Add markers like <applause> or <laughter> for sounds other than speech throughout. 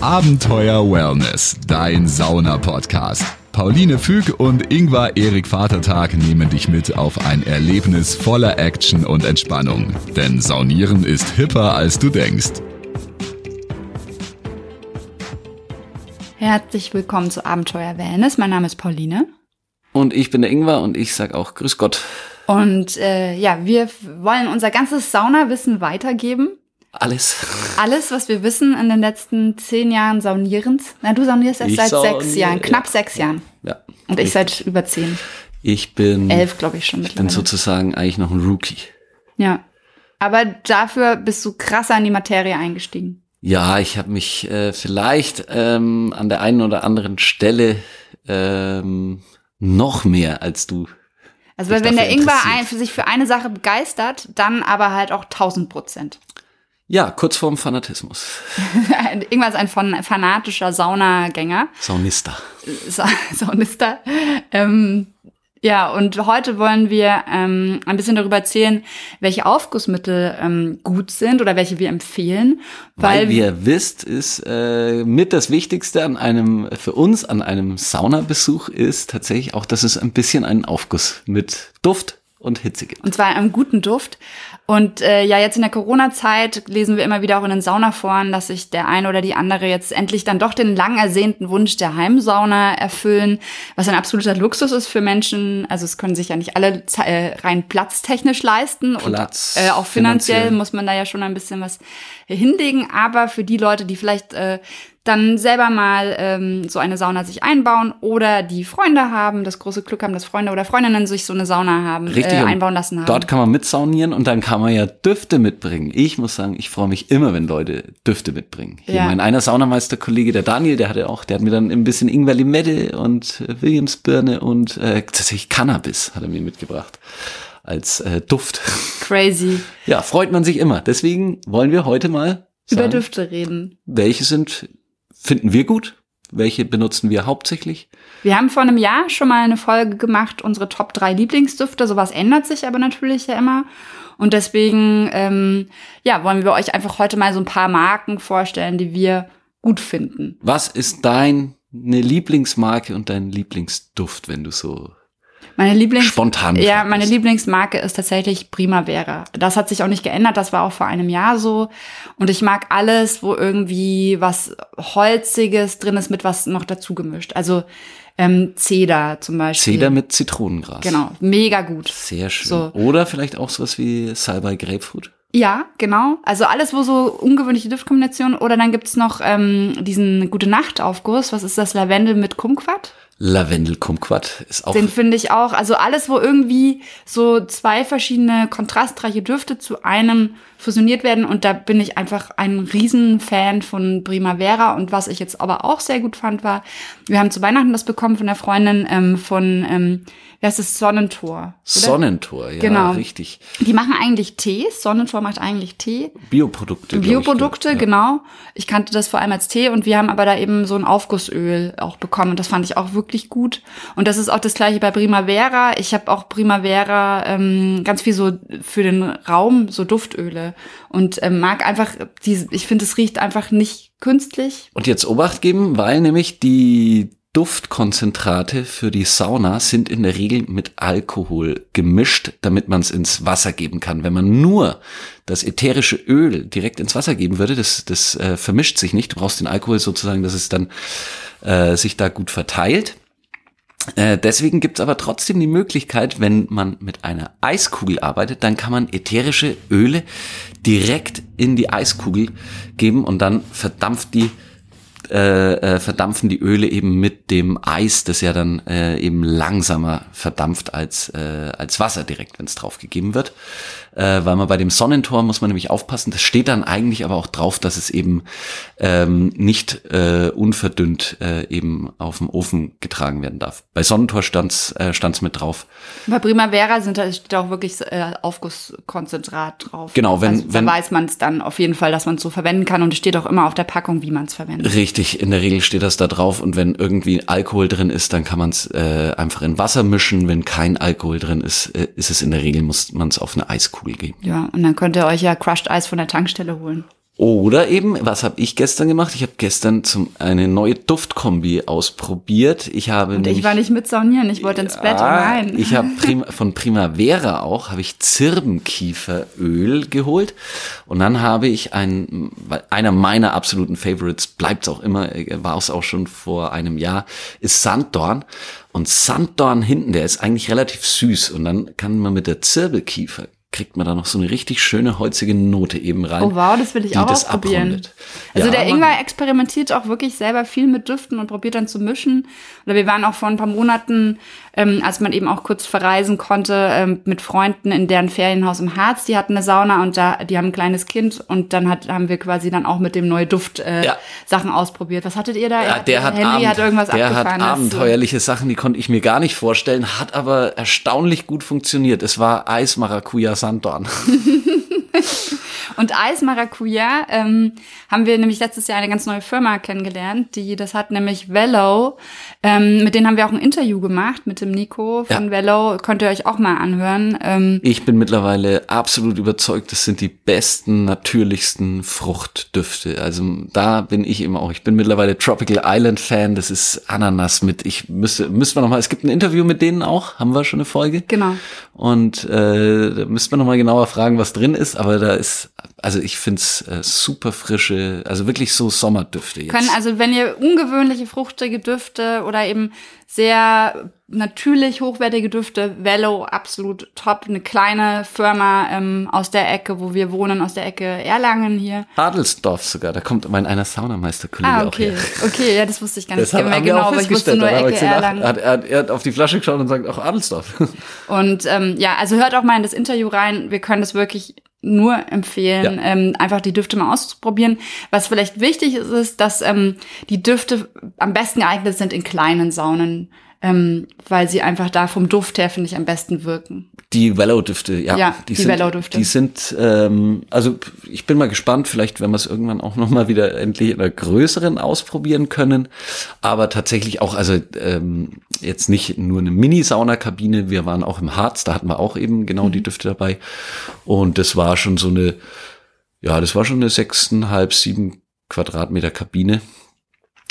Abenteuer Wellness, dein Sauna-Podcast. Pauline Füg und Ingvar Erik Vatertag nehmen dich mit auf ein Erlebnis voller Action und Entspannung. Denn Saunieren ist hipper, als du denkst. Herzlich willkommen zu Abenteuer Wellness. Mein Name ist Pauline. Und ich bin der Ingwer und ich sag auch Grüß Gott. Und äh, ja, wir wollen unser ganzes Saunawissen weitergeben. Alles. Alles, was wir wissen in den letzten zehn Jahren Saunierens. Na, du saunierst erst Ich seit sauniere, sechs Jahren, knapp ja. sechs Jahren. Ja. Und ich seit über zehn. Ich bin, Elf, glaube ich, schon ich bin sozusagen eigentlich noch ein Rookie. Ja. Aber dafür bist du krasser in die Materie eingestiegen. Ja, ich habe mich äh, vielleicht ähm, an der einen oder anderen Stelle ähm, noch mehr als du. Also wenn der Ingwer ein, für sich für eine Sache begeistert, dann aber halt auch 1000 Prozent. Ja, kurz vorm Fanatismus. <laughs> Ist ein von- fanatischer Saunagänger. Saunista. Sa <laughs> Saunista. Ähm, ja, und heute wollen wir ähm, ein bisschen darüber erzählen, welche Aufgussmittel ähm, gut sind oder welche wir empfehlen. Weil, Weil, wie ihr wisst, ist äh, mit das Wichtigste an einem, für uns an einem Saunabesuch ist tatsächlich auch, dass es ein bisschen einen Aufguss mit Duft und Hitze gibt. und zwar einem guten Duft. Und äh, ja, jetzt in der Corona-Zeit lesen wir immer wieder auch in den Saunaforen, dass sich der eine oder die andere jetzt endlich dann doch den lang ersehnten Wunsch der Heimsauna erfüllen, was ein absoluter Luxus ist für Menschen. Also es können sich ja nicht alle äh, rein platztechnisch leisten Platz, und äh, auch finanziell, finanziell. muss man da ja schon ein bisschen was hinlegen. Aber für die Leute, die vielleicht äh, dann selber mal ähm, so eine Sauna sich einbauen oder die Freunde haben, das große Glück haben, dass Freunde oder Freundinnen sich so eine Sauna haben, Richtig. äh, einbauen lassen haben. Dort kann man mitsaunieren und dann kann man ja Düfte mitbringen. Ich muss sagen, ich freue mich immer, wenn Leute Düfte mitbringen. Hier Ja. mein einer Saunameisterkollege, der Daniel, der hatte auch, der hat mir dann ein bisschen Ingwer Limette und äh, Williamsbirne und äh, tatsächlich Cannabis hat er mir mitgebracht als äh, Duft. Crazy. Ja, freut man sich immer. Deswegen wollen wir heute mal Über sagen, Düfte reden. welche sind, finden wir gut, welche benutzen wir hauptsächlich. Wir haben vor einem Jahr schon mal eine Folge gemacht, unsere Top 3 Lieblingsdüfte. Sowas ändert sich aber natürlich ja immer. Und deswegen, ähm, ja, wollen wir euch einfach heute mal so ein paar Marken vorstellen, die wir gut finden. Was ist deine Lieblingsmarke und dein Lieblingsduft, wenn du so Meine Lieblings spontan Ja, meine Lieblingsmarke ist tatsächlich Primavera. Das hat sich auch nicht geändert, das war auch vor einem Jahr so. Und ich mag alles, wo irgendwie was Holziges drin ist, mit was noch dazu gemischt. Also ähm, Zeder zum Beispiel. Zeder mit Zitronengras. Genau, mega gut. Sehr schön. So. Oder vielleicht auch sowas wie Salbei Grapefruit. Ja, genau. Also alles, wo so ungewöhnliche Duftkombinationen. Oder dann gibt's noch ähm, diesen Gute-Nacht-Aufguss. Was ist das? Lavendel mit Kumquat? Lavendel Kumquat ist auch Den finde ich auch. Also alles, wo irgendwie so zwei verschiedene kontrastreiche Düfte zu einem fusioniert werden. Und da bin ich einfach ein Riesenfan von Primavera. Und was ich jetzt aber auch sehr gut fand, war, wir haben zu Weihnachten das bekommen von der Freundin ähm, von, ähm, heißt es, Sonnentor. Oder? Sonnentor, ja, Genau. richtig. Die machen eigentlich Tee. Sonnentor macht eigentlich Tee. Bioprodukte. glaub ich, Bioprodukte, ja. genau. Ich kannte das vor allem als Tee und wir haben aber da eben so ein Aufgussöl auch bekommen und das fand ich auch wirklich gut. Und das ist auch das gleiche bei Primavera. Ich habe auch Primavera ähm, ganz viel so für den Raum, so Duftöle und ähm, mag einfach, diese, ich finde, es riecht einfach nicht künstlich. Und jetzt Obacht geben, weil nämlich die Duftkonzentrate für die Sauna sind in der Regel mit Alkohol gemischt, damit man es ins Wasser geben kann. Wenn man nur das ätherische Öl direkt ins Wasser geben würde, das, das äh, vermischt sich nicht. Du brauchst den Alkohol sozusagen, dass es dann äh, sich da gut verteilt. Äh, deswegen gibt's aber trotzdem die Möglichkeit, wenn man mit einer Eiskugel arbeitet, dann kann man ätherische Öle direkt in die Eiskugel geben und dann verdampft die äh, äh, verdampfen die Öle eben mit dem Eis, das ja dann äh, eben langsamer verdampft als, äh, als Wasser direkt, wenn es draufgegeben wird. Äh, weil man bei dem Sonnentor muss man nämlich aufpassen, das steht dann eigentlich aber auch drauf, dass es eben ähm, nicht äh, unverdünnt äh, eben auf dem Ofen getragen werden darf. Bei Sonnentor stand's äh, stand's mit drauf. Bei Primavera sind da steht auch wirklich äh, Aufgusskonzentrat drauf. Genau, wenn- also, wenn- weiß man es dann auf jeden Fall, dass man es so verwenden kann und es steht auch immer auf der Packung, wie man es verwendet. Richtig, in der Regel steht das da drauf und wenn irgendwie Alkohol drin ist, dann kann man es äh, einfach in Wasser mischen. Wenn kein Alkohol drin ist, äh, ist es in der Regel, muss man es auf eine Eiskugel geben. Ja, und dann könnt ihr euch ja Crushed Eis von der Tankstelle holen. Oder eben, was habe ich gestern gemacht? Ich habe gestern zum eine neue Duftkombi ausprobiert. Ich habe Und ich war nicht mit saunieren, ich wollte ins Bett, oh nein. Ich habe <laughs> Prim von Primavera auch, habe ich Zirbenkieferöl geholt. Und dann habe ich ein, einer meiner absoluten Favorites, bleibt auch immer, war es auch schon vor einem Jahr, ist Sanddorn. Und Sanddorn hinten, der ist eigentlich relativ süß. Und dann kann man mit der Zirbelkiefer kriegt man da noch so eine richtig schöne holzige Note eben rein. Oh wow, das will ich auch ausprobieren. Also ja, der Ingwer experimentiert auch wirklich selber viel mit Düften und probiert dann zu mischen. Oder wir waren auch vor ein paar Monaten ähm, als man eben auch kurz verreisen konnte ähm, mit Freunden in deren Ferienhaus im Harz. Die hatten eine Sauna und da, die haben ein kleines Kind und dann hat, haben wir quasi dann auch mit dem neue Duft äh, ja. Sachen ausprobiert. Was hattet ihr da? Ja, der hat, Henry Abend, hat irgendwas der hat abenteuerliche Sachen, die konnte ich mir gar nicht vorstellen, hat aber erstaunlich gut funktioniert. Es war Eis Maracuja Sanddorn. <laughs> Und Eis Maracuja ähm, haben wir nämlich letztes Jahr eine ganz neue Firma kennengelernt, die das hat nämlich Velo. Ähm, mit denen haben wir auch ein Interview gemacht mit dem Nico von ja. Velo. Könnt ihr euch auch mal anhören. Ähm, ich bin mittlerweile absolut überzeugt, das sind die besten, natürlichsten Fruchtdüfte. Also da bin ich eben auch. Ich bin mittlerweile Tropical Island Fan. Das ist Ananas mit. Ich müsste, müsste man noch mal. Es gibt ein Interview mit denen auch. Haben wir schon eine Folge? Genau. Und äh, da müsste man noch mal genauer fragen, was drin ist. Aber da ist also ich find's äh, super frische, also wirklich so Sommerdüfte jetzt. Können also, wenn ihr ungewöhnliche fruchtige Düfte oder eben sehr natürlich hochwertige Düfte, Velo absolut top, eine kleine Firma ähm, aus der Ecke, wo wir wohnen, aus der Ecke Erlangen hier. Adelsdorf sogar, da kommt mein einer Saunameisterkollege ah, okay. auch her. Okay, ja, das wusste ich gar nicht mehr genau, aber ich wusste nur Ecke Erlangen. Er hat, er, hat, er hat auf die Flasche geschaut und sagt, auch Adelsdorf. Und ähm, ja, also hört auch mal in das Interview rein, wir können das wirklich nur empfehlen, ja. ähm, einfach die Düfte mal auszuprobieren. Was vielleicht wichtig ist, ist, dass ähm, die Düfte am besten geeignet sind in kleinen Saunen ähm, weil sie einfach da vom Duft her, finde ich, am besten wirken. Die Vello-Düfte, ja. Ja, die, die Vello-Düfte. Die sind, ähm, also ich bin mal gespannt, vielleicht wenn wir es irgendwann auch noch mal wieder endlich in einer größeren ausprobieren können. Aber tatsächlich auch, also ähm, jetzt nicht nur eine Mini-Saunakabine, wir waren auch im Harz, da hatten wir auch eben genau mhm. die Düfte dabei. Und das war schon so eine, ja, das war schon eine sechseinhalb, sieben Quadratmeter Kabine.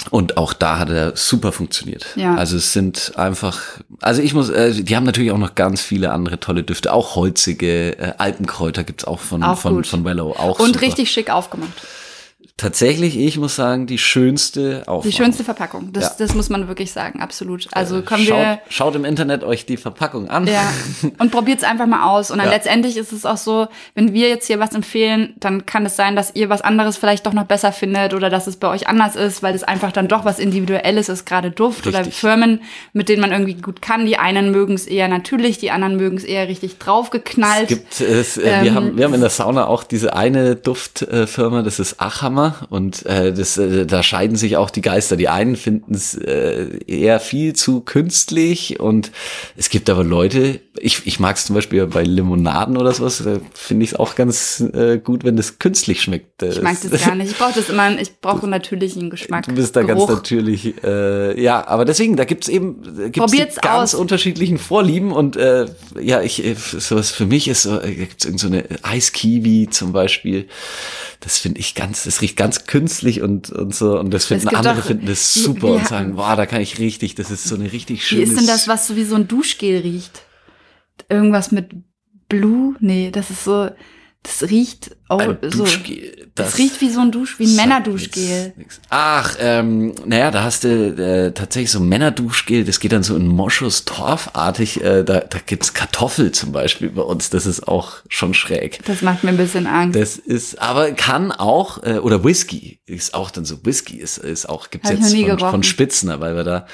Und auch da hat er super funktioniert. Ja. Also es sind einfach, also ich muss, äh, die haben natürlich auch noch ganz viele andere tolle Düfte, auch holzige äh, Alpenkräuter gibt's auch von auch von, von Wellow. Auch Und super. richtig schick aufgemacht tatsächlich, ich muss sagen, die schönste Aufmachung. Die schönste Verpackung. Das, ja. das muss man wirklich sagen, absolut. Also kommen schaut, wir. Schaut im Internet euch die Verpackung an. Ja. <laughs> Und probiert es einfach mal aus. Und dann ja. letztendlich ist es auch so, wenn wir jetzt hier was empfehlen, dann kann es sein, dass ihr was anderes vielleicht doch noch besser findet oder dass es bei euch anders ist, weil es einfach dann doch was Individuelles ist, gerade Duft richtig. oder Firmen, mit denen man irgendwie gut kann. Die einen mögen es eher natürlich, die anderen mögen es eher richtig draufgeknallt. Es gibt, es, äh, ähm, wir, haben, wir haben in der Sauna auch diese eine Duftfirma, das ist Achammer und äh, das, äh, da scheiden sich auch die Geister. Die einen finden es äh, eher viel zu künstlich und es gibt aber Leute, ich, ich mag es zum Beispiel bei Limonaden oder sowas, da finde ich es auch ganz äh, gut, wenn das künstlich schmeckt. Ich mag das gar nicht. Ich brauche das immer, ich brauche natürlichen Geschmack. Du bist da Geruch. ganz natürlich, äh, ja, aber deswegen, da gibt's eben gibt's ganz aus. unterschiedlichen Vorlieben und äh, ja, ich äh, sowas für mich ist so, äh, gibt's irgend so eine Eiskiwi zum Beispiel. Das finde ich ganz, das riecht ganz künstlich und, und so. Und das finden andere, finden das super wie, wie, und sagen, boah, da kann ich richtig, das ist so eine richtig schöne. Wie ist denn das, was so wie so ein Duschgel riecht? Irgendwas mit Blue? Nee, das ist so, das riecht oh, so. Das, das, riecht wie so ein Dusch, wie ein Männerduschgel. Ach, ähm, naja, da hast du äh, tatsächlich so ein Männerduschgel, das geht dann so in Moschus Torfartig. Äh, da, da gibt's Kartoffel zum Beispiel bei uns. Das ist auch schon schräg. Das macht mir ein bisschen Angst. Das ist, aber kann auch, äh, oder Whisky ist auch dann so Whisky ist, ist auch, gibt's Hab jetzt von, von Spitzner, weil wir da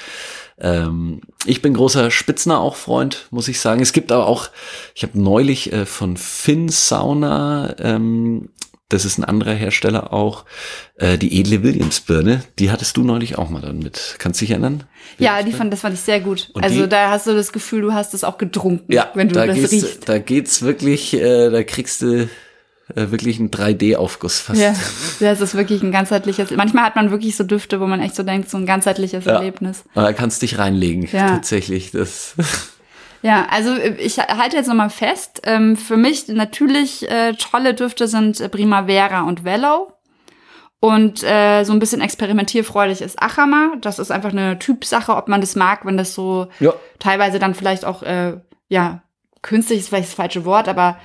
ähm, ich bin großer Spitzner auch Freund, muss ich sagen. Es gibt aber auch, ich habe neulich äh, von Finn Sauna, ähm, das ist ein anderer Hersteller auch, äh, die edle Williams-Birne, die hattest du neulich auch mal dann mit. Kannst du dich erinnern? Ja, die fand, das fand ich sehr gut. Und also die, da hast du das Gefühl, du hast es auch getrunken, ja, wenn du da das riechst. Da geht's wirklich, äh, da kriegst du äh, wirklich ein 3D-Aufguss fast. Ja, das ist wirklich ein ganzheitliches. Manchmal hat man wirklich so Düfte, wo man echt so denkt, so ein ganzheitliches ja. Erlebnis. Da kannst dich reinlegen, ja. tatsächlich. Das. <laughs> Ja, also ich halte jetzt nochmal fest. Ähm, für mich natürlich äh, tolle Düfte sind Primavera und Vello. Und äh, so ein bisschen experimentierfreudig ist Achammer. Das ist einfach eine Typsache, ob man das mag, wenn das so Ja. teilweise dann vielleicht auch, äh, ja, künstlich ist vielleicht das falsche Wort, aber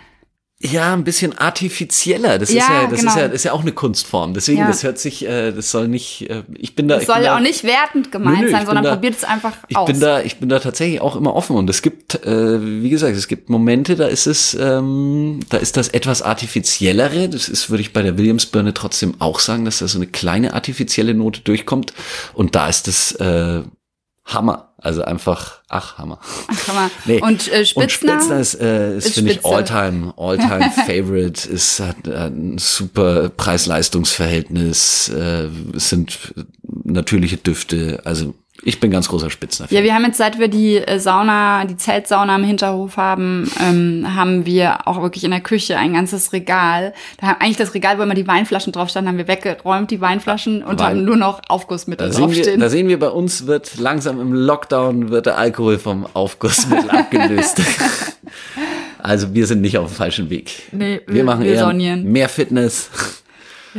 Ja, ein bisschen artifizieller. Das ist Ja, ja, das genau. ist ja, das ist ja auch eine Kunstform. Deswegen, Ja. das hört sich, äh, das soll nicht, äh, ich bin da. bin soll da, auch nicht wertend gemeint Nö, nö, sein, sondern da- probiert es einfach Ich aus. bin da, ich bin da tatsächlich auch immer offen und es gibt, äh, wie gesagt, es gibt Momente, da ist es, ähm, da ist das etwas artifiziellere. Das ist, würde ich bei der Williams-Birne trotzdem auch sagen, dass da so eine kleine artifizielle Note durchkommt und da ist es äh, Hammer. Also einfach, ach Hammer. Kann man. <laughs> Nee. Und äh, Spitzner, Und Spitzner ist, äh, ist, ist finde ich. Alltime, Alltime <laughs> Favorite. ist hat äh, ein super Preis-Leistungs-Verhältnis. Äh, es sind natürliche Düfte. Also ich bin ganz großer Spitzner. Ja, wir haben jetzt, seit wir die äh, Sauna, die Zeltsauna im Hinterhof haben, ähm, haben wir auch wirklich in der Küche ein ganzes Regal. Da haben eigentlich das Regal, wo immer die Weinflaschen drauf standen, haben wir weggeräumt, die Weinflaschen, und Wein. haben nur noch Aufgussmittel Da sehen, wir, draufstehen. da sehen wir, bei uns wird langsam im Lockdown wird der Alkohol vom Aufgussmittel <laughs> abgelöst. Also wir sind nicht auf dem falschen Weg. Nee, wir, wir- machen wir eher saunieren. mehr Fitness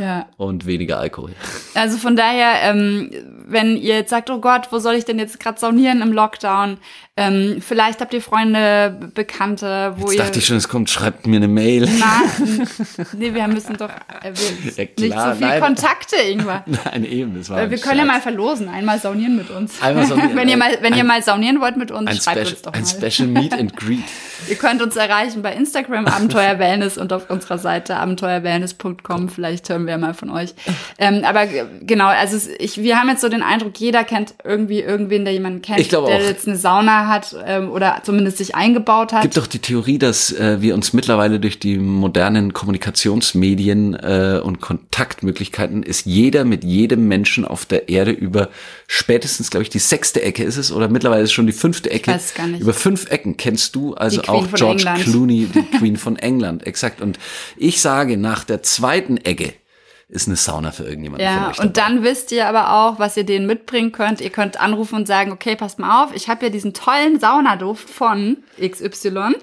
ja. und weniger Alkohol. Also von daher, ähm, wenn ihr jetzt sagt, oh Gott, wo soll ich denn jetzt gerade saunieren im Lockdown? Ähm, vielleicht habt ihr Freunde, Bekannte, wo Jetzt ihr. dachte ich schon, es kommt, schreibt mir eine Mail. Na, <laughs> nee, wir müssen doch äh, wir, Ja, nicht klar, so viel nein. Kontakte, Ingwer. <laughs> Nein, eben, das war Äh, ein Wir können ja Scherz. mal verlosen, einmal saunieren mit uns. Einmal saunieren, <laughs> wenn ihr mal, wenn ihr ein- mal saunieren wollt mit uns, ein schreibt Special, uns doch ein mal. Special Meet and Greet. Ihr könnt uns erreichen bei Instagram Abenteuer Wellness und auf unserer Seite abenteuerwellness.com. Vielleicht hören wir mal von euch. Ähm, aber genau, also ich, wir haben jetzt so den Eindruck, jeder kennt irgendwie irgendwen, der jemanden kennt, Ich der auch. jetzt eine Sauna hat ähm, oder zumindest sich eingebaut hat. gibt doch die Theorie, dass äh, wir uns mittlerweile durch die modernen Kommunikationsmedien äh, und Kontaktmöglichkeiten ist jeder mit jedem Menschen auf der Erde über spätestens, glaube ich, die sechste Ecke ist es oder mittlerweile ist es schon die fünfte Ecke. weiß es gar nicht. Über fünf Ecken kennst du also auch George England. Clooney, die Queen von England, exakt. Und ich sage, nach der zweiten Ecke ist eine Sauna für irgendjemanden Ja, und dann wisst ihr aber auch, was ihr denen mitbringen könnt. Ihr könnt anrufen und sagen, okay, passt mal auf, ich habe ja diesen tollen Saunaduft von XY.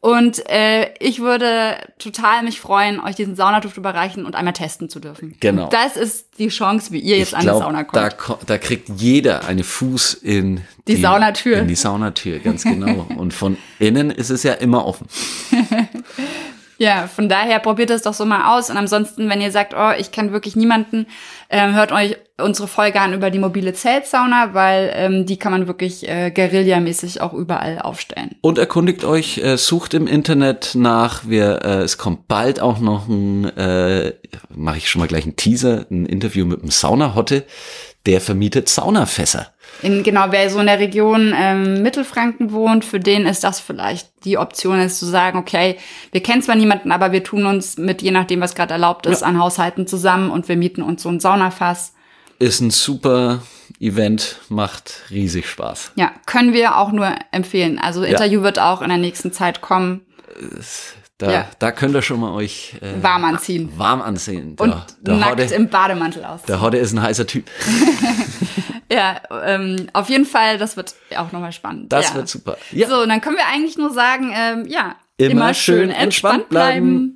Und äh, ich würde total mich freuen, euch diesen Saunaduft überreichen und einmal testen zu dürfen. Genau. Und das ist die Chance, wie ihr jetzt ich an die Sauna kommt. da, ko- da kriegt jeder einen Fuß in Die Saunatür. In die Saunatür, ganz genau. <laughs> Und von innen ist es ja immer offen. <laughs> Ja, von daher probiert das doch so mal aus. Und ansonsten, wenn ihr sagt, oh, ich kenne wirklich niemanden, ähm, hört euch unsere Folge an über die mobile Zeltsauna, weil ähm, die kann man wirklich äh, guerillamäßig auch überall aufstellen. Und erkundigt euch, äh, sucht im Internet nach. Wir, äh, es kommt bald auch noch ein, äh, mache ich schon mal gleich einen Teaser, ein Interview mit einem Saunahotte, der vermietet Saunafässer. In, genau, wer so in der Region ähm, Mittelfranken wohnt, für den ist das vielleicht die Option, ist zu sagen, okay, wir kennen zwar niemanden, aber wir tun uns mit, je nachdem, was gerade erlaubt ist, Ja. an Haushalten zusammen und wir mieten uns so ein Saunafass. Ist ein super Event, macht riesig Spaß. Ja, können wir auch nur empfehlen. Also Interview wird auch in der nächsten Zeit kommen. Da, Ja. da könnt ihr schon mal euch äh, Warm anziehen. warm anziehen. Und Der, der, nackt Hodde, im Bademantel aus. der Hodde ist ein heißer Typ. <laughs> Ja, ähm, auf jeden Fall, das wird auch nochmal spannend. Das ja. wird super. Ja. So, und dann können wir eigentlich nur sagen, ähm, ja, Immer schön entspannt bleiben.